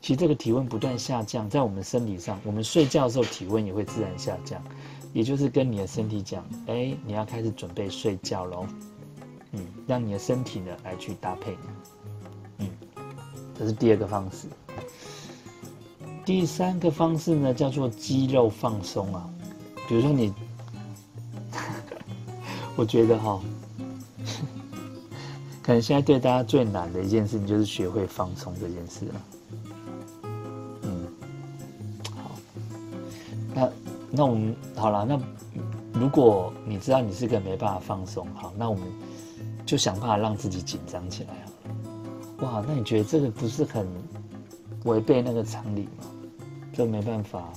其实这个体温不断下降，在我们身体上，我们睡觉的时候体温也会自然下降，也就是跟你的身体讲，哎，你要开始准备睡觉喽。嗯，让你的身体呢来去搭配。这是第二个方式，第三个方式呢叫做肌肉放松啊。比如说你，我觉得哈，可能现在对大家最难的一件事情就是学会放松这件事了。嗯，好，那那我们好了，那如果你知道你是个没办法放松，好，那我们就想办法让自己紧张起来啊。哇，那你觉得这个不是很违背那个常理吗？这没办法，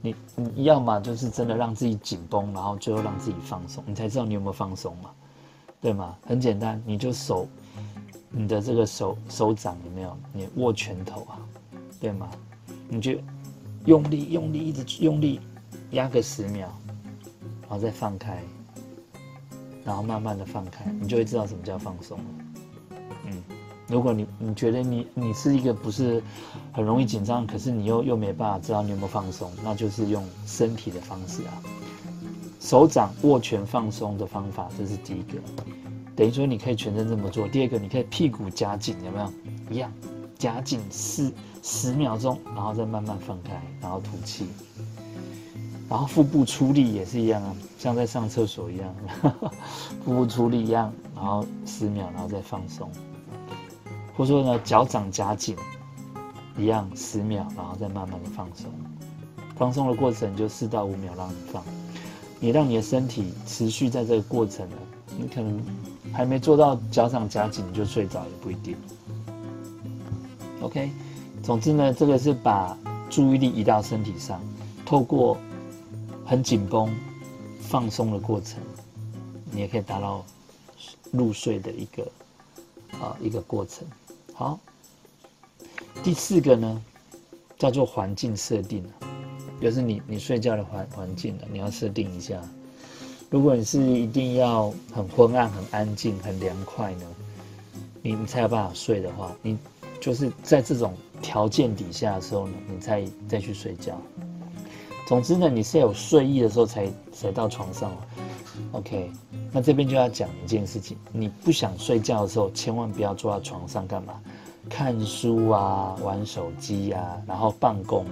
你你要么就是真的让自己紧绷，然后最后让自己放松，你才知道你有没有放松嘛，对吗？很简单，你就手，你的这个手手掌有没有？你握拳头啊，对吗？你就用力用力一直用力压个十秒，然后再放开，然后慢慢的放开，你就会知道什么叫放松了。嗯。如果你你觉得你你是一个不是很容易紧张，可是你又又没办法知道你有没有放松，那就是用身体的方式啊，手掌握拳放松的方法，这是第一个。等于说你可以全身这么做。第二个，你可以屁股夹紧，有没有？一样，夹紧四十秒钟，然后再慢慢放开，然后吐气。然后腹部出力也是一样啊，像在上厕所一样，腹部出力一样，然后十秒，然后再放松。或者说呢，脚掌夹紧，一样十秒，然后再慢慢的放松。放松的过程就四到五秒让你放，你让你的身体持续在这个过程呢，你可能还没做到脚掌夹紧就睡着也不一定。OK，总之呢，这个是把注意力移到身体上，透过很紧绷、放松的过程，你也可以达到入睡的一个啊一个过程。好，第四个呢，叫做环境设定就是你你睡觉的环环境呢你要设定一下。如果你是一定要很昏暗、很安静、很凉快呢，你你才有办法睡的话，你就是在这种条件底下的时候呢，你再再去睡觉。总之呢，你是有睡意的时候才才到床上。OK，那这边就要讲一件事情，你不想睡觉的时候，千万不要坐在床上干嘛？看书啊，玩手机啊，然后办公，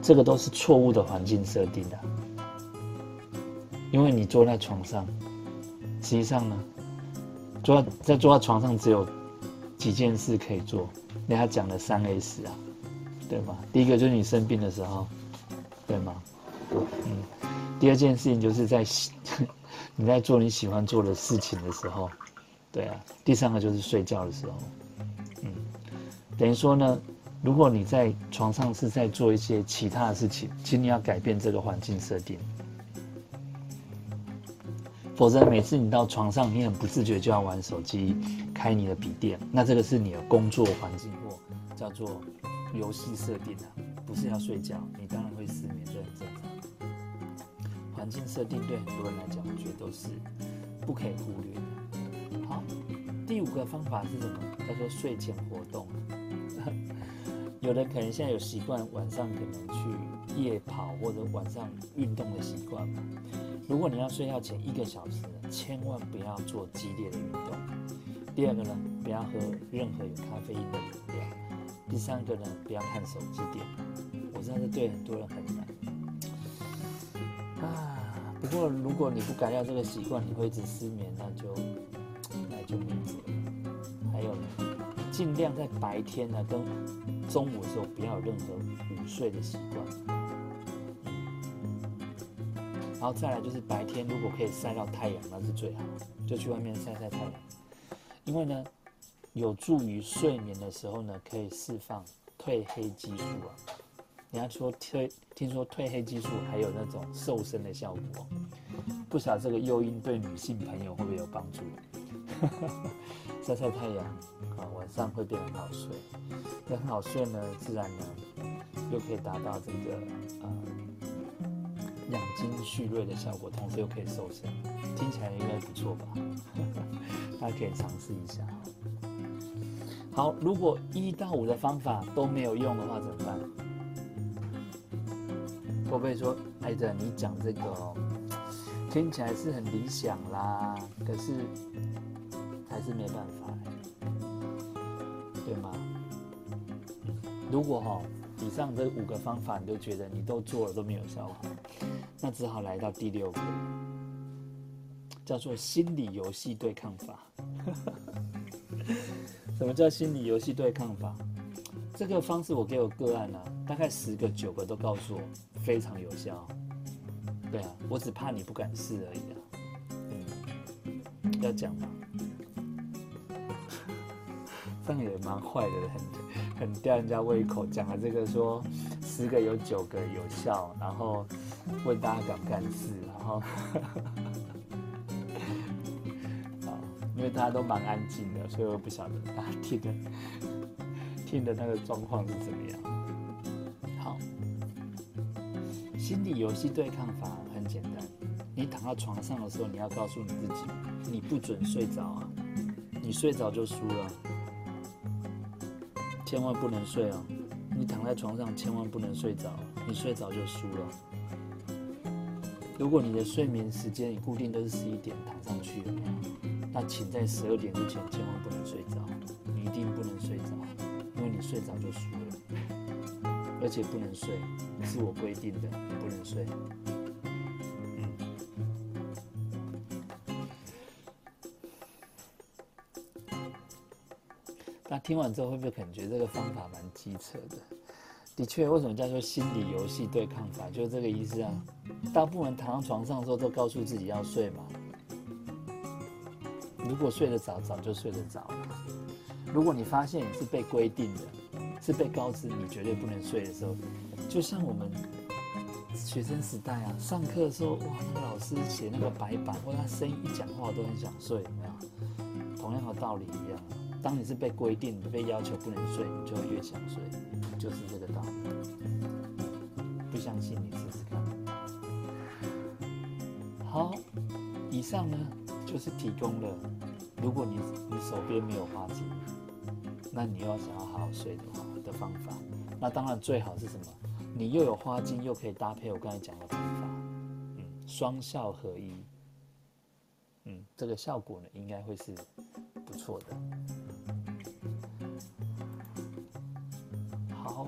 这个都是错误的环境设定的。因为你坐在床上，实际上呢，坐在坐在床上只有几件事可以做。人家讲的三 S 啊，对吗？第一个就是你生病的时候，对吗？嗯。第二件事情就是在。你在做你喜欢做的事情的时候，对啊，第三个就是睡觉的时候，嗯，等于说呢，如果你在床上是在做一些其他的事情，请你要改变这个环境设定，否则每次你到床上，你很不自觉就要玩手机、开你的笔电，那这个是你的工作环境或叫做游戏设定啊，不是要睡觉，你当然会失眠，这很正常。环境设定对很多人来讲，我觉得都是不可以忽略的。好，第五个方法是什么？叫做睡前活动。有的可能现在有习惯晚上可能去夜跑或者晚上运动的习惯嘛。如果你要睡觉前一个小时，千万不要做激烈的运动。第二个呢，不要喝任何有咖啡因的饮料。第三个呢，不要看手机电脑。我知道这对很多人很难。啊，不过如果你不改掉这个习惯，你会一直失眠，那就那。就明着。还有呢，尽量在白天呢跟中午的时候不要有任何午睡的习惯。然后再来就是白天如果可以晒到太阳，那是最好，就去外面晒晒太阳。因为呢，有助于睡眠的时候呢，可以释放褪黑激素啊。人家说褪，听说褪黑激素还有那种瘦身的效果。不晓得这个诱因对女性朋友会不会有帮助？晒晒太阳啊，晚上会变得很好睡。那很好睡呢，自然呢又可以达到这个呃养精蓄锐的效果，同时又可以瘦身，听起来应该不错吧？大家可以尝试一下。好，如果一到五的方法都没有用的话怎么办？会不会说，艾德你讲这个听起来是很理想啦，可是？还是没办法，对吗？如果哈以上这五个方法你都觉得你都做了都没有效果，那只好来到第六个，叫做心理游戏对抗法。什么叫心理游戏对抗法？这个方式我给我个案啊，大概十个九个都告诉我非常有效。对啊，我只怕你不敢试而已啊。嗯，要讲吗？这样也蛮坏的，很很吊人家胃口。讲了这个说十个有九个有效，然后问大家敢不敢试，然后，啊，因为大家都蛮安静的，所以我不晓得大家听的听的那个状况是怎么样。好，心理游戏对抗法很简单，你躺到床上的时候，你要告诉你自己，你不准睡着啊，你睡着就输了。千万不能睡哦！你躺在床上，千万不能睡着。你睡着就输了。如果你的睡眠时间你固定都是十一点躺上去，那请在十二点之前千万不能睡着。你一定不能睡着，睡着就输了。而且不能睡，是我规定的，你不能睡。那听完之后会不会感觉这个方法蛮机车的？的确，为什么叫做心理游戏对抗法？就是这个意思啊。大部分人躺在床上的时候都告诉自己要睡嘛。如果睡得早，早就睡得早了。如果你发现你是被规定的，是被告知你绝对不能睡的时候，就像我们学生时代啊，上课的时候，哇，那个老师写那个白板，或他声音一讲话都很想睡，同样的道理一样。当你是被规定、被要求不能睡，你就会越想睡，就是这个道理。不相信你试试看。好，以上呢就是提供了，如果你你手边没有花纸，那你要想要好好睡的话的方法，那当然最好是什么？你又有花精，又可以搭配我刚才讲的方法，嗯，双效合一，嗯，这个效果呢应该会是不错的。好，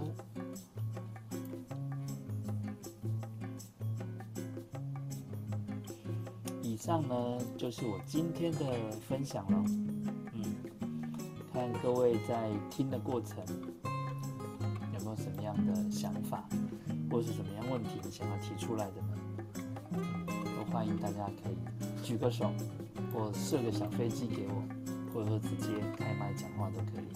以上呢就是我今天的分享了。嗯，看各位在听的过程的想法，或是什么样问题想要提出来的呢？都欢迎大家可以举个手，或设个小飞机给我。或者说直接开麦讲话都可以。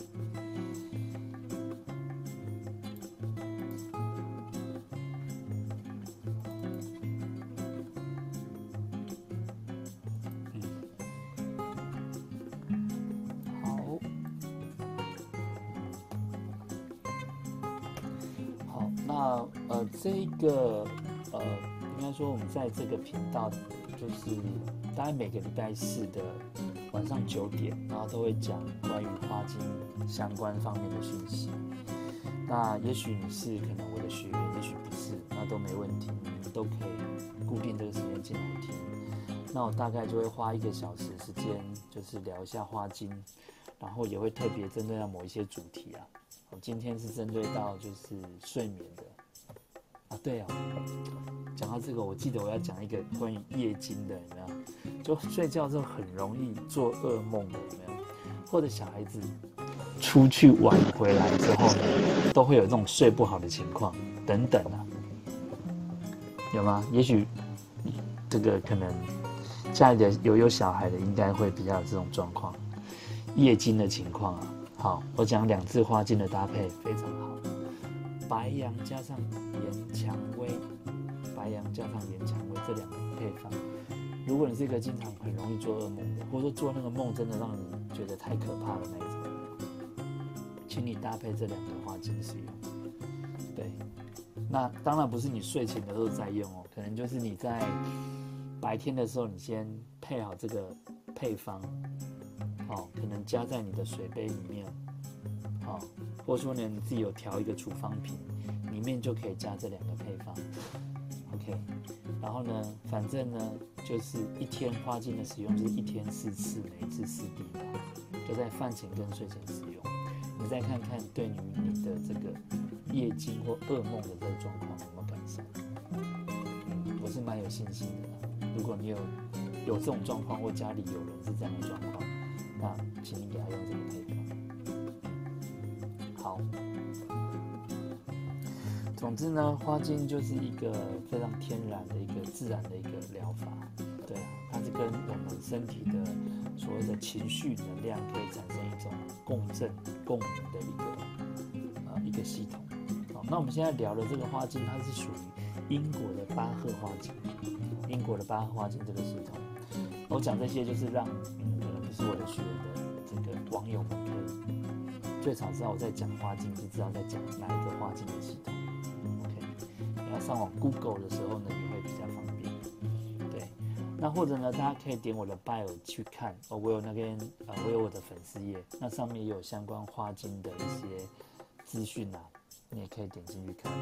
说我们在这个频道，就是大概每个礼拜四的晚上九点，然后都会讲关于花精相关方面的讯息。那也许你是可能我的学员，也许不是，那都没问题，你们都可以固定这个时间进来听。那我大概就会花一个小时时间，就是聊一下花精，然后也会特别针对到某一些主题啊。我今天是针对到就是睡眠的对啊，讲到这个，我记得我要讲一个关于夜惊的，有没有？就睡觉之后很容易做噩梦的，有没有？或者小孩子出去玩回来之后呢，都会有这种睡不好的情况等等啊，有吗？也许这个可能家里的有有小孩的，应该会比较有这种状况，夜惊的情况啊。好，我讲两次花精的搭配非常好，白杨加上岩蔷薇，白杨加上岩蔷薇这两个配方。如果你是一个经常很容易做噩梦的，或者说做那个梦真的让你觉得太可怕的那一种，请你搭配这两个花精使用。对，那当然不是你睡前的时候再用哦，可能就是你在白天的时候，你先配好这个配方，哦，可能加在你的水杯里面，哦，或者说呢你自己有调一个处方瓶，里面就可以加这两个配方。OK，然后呢，反正呢，就是一天花精的使用就是一天四次，每一次四滴吧，就在饭前跟睡前使用。你再看看对于你的这个夜惊或噩梦的这个状况有没有改善？我是蛮有信心的。如果你有有这种状况，或家里有人是这样的状况，那请你给他用这个配方。好。总之呢，花精就是一个非常天然的一个自然的一个疗法，对啊，它是跟我们身体的所谓的情绪能量可以产生一种共振、共鸣的一个呃一个系统。好，那我们现在聊的这个花精，它是属于英国的巴赫花精，英国的巴赫花精这个系统。我讲这些就是让可能不是我的学员的这个网友们最少知道我在讲花精，是知道在讲哪一个花精的系统。OK，你要上网 Google 的时候呢，也会比较方便。对，那或者呢，大家可以点我的 bio 去看哦，我有那边呃，我有我的粉丝页，那上面也有相关花精的一些资讯啊，你也可以点进去看。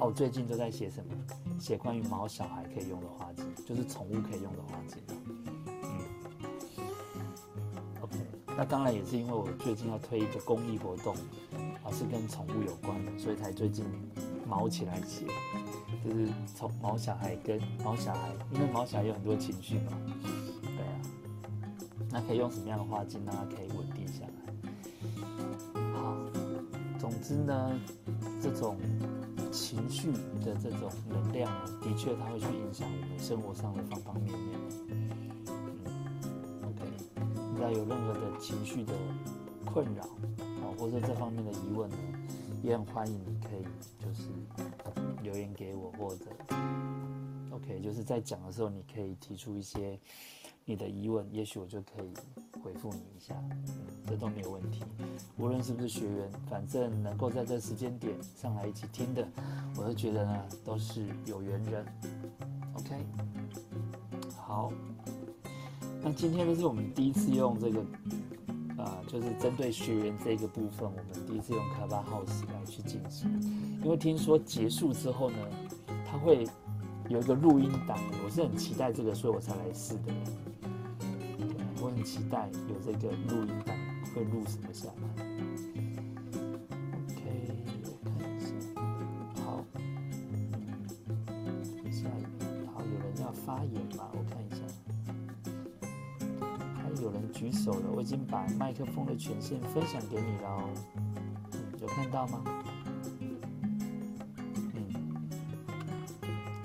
哦，最近都在写什么？写关于毛小孩可以用的花精，就是宠物可以用的花精。嗯，OK，那当然也是因为我最近要推一个公益活动，啊，是跟宠物有关的，所以才最近毛起来写。就是从毛小孩跟毛小孩，因为毛小孩有很多情绪嘛，对啊，那可以用什么样的花精让它可以稳定下来？好，总之呢，这种情绪的这种能量，的确它会去影响我们生活上的方方面面。有任何的情绪的困扰啊，或者这方面的疑问呢，也很欢迎你可以就是。留言给我，或者 OK，就是在讲的时候，你可以提出一些你的疑问，也许我就可以回复你一下，这都没有问题。无论是不是学员，反正能够在这时间点上来一起听的，我都觉得呢都是有缘人。OK，好，那今天呢是我们第一次用这个。啊，就是针对学员这个部分，我们第一次用卡巴 house 来去进行，因为听说结束之后呢，它会有一个录音档，我是很期待这个，所以我才来试的。我很期待有这个录音档会录什么下来。OK，看一下，好，下一个，好，有人要发言吗？我。有人举手了我已经把麦克风的权限分享给你了哦。有看到吗？嗯。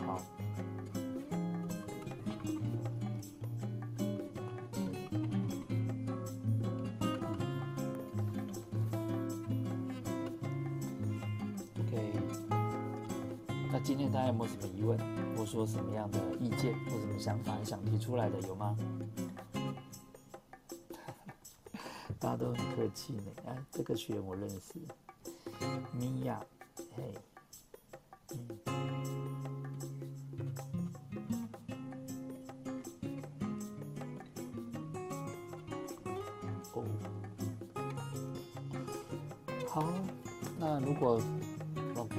好。Ok 那今天大家有没有什么疑问或说什么样的意见或什么想法想提出来的有吗？家都很客气呢。啊，这个学员我认识，米娅，嘿，嗯。好，那如果 OK，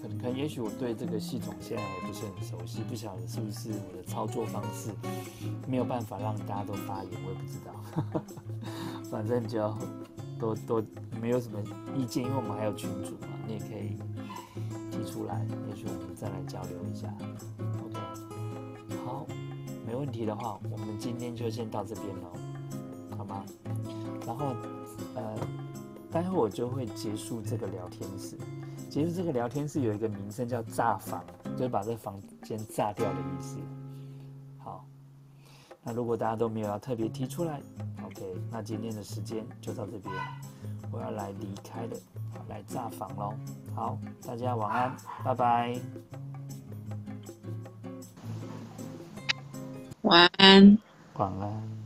可能可能也许我对这个系统现在还不是很熟悉，不晓得是不是我的操作方式没有办法让大家都发言，我也不知道。反正就要都都没有什么意见，因为我们还有群主嘛，你也可以提出来，也许我们再来交流一下。OK，好，没问题的话，我们今天就先到这边喽，好吗？然后呃。待会我就会结束这个聊天室，结束这个聊天室有一个名称叫炸房，就是把这房间炸掉的意思。好，那如果大家都没有要特别提出来，OK，那今天的时间就到这边，我要来离开了，来炸房喽。好，大家晚安，拜拜。晚安。晚安。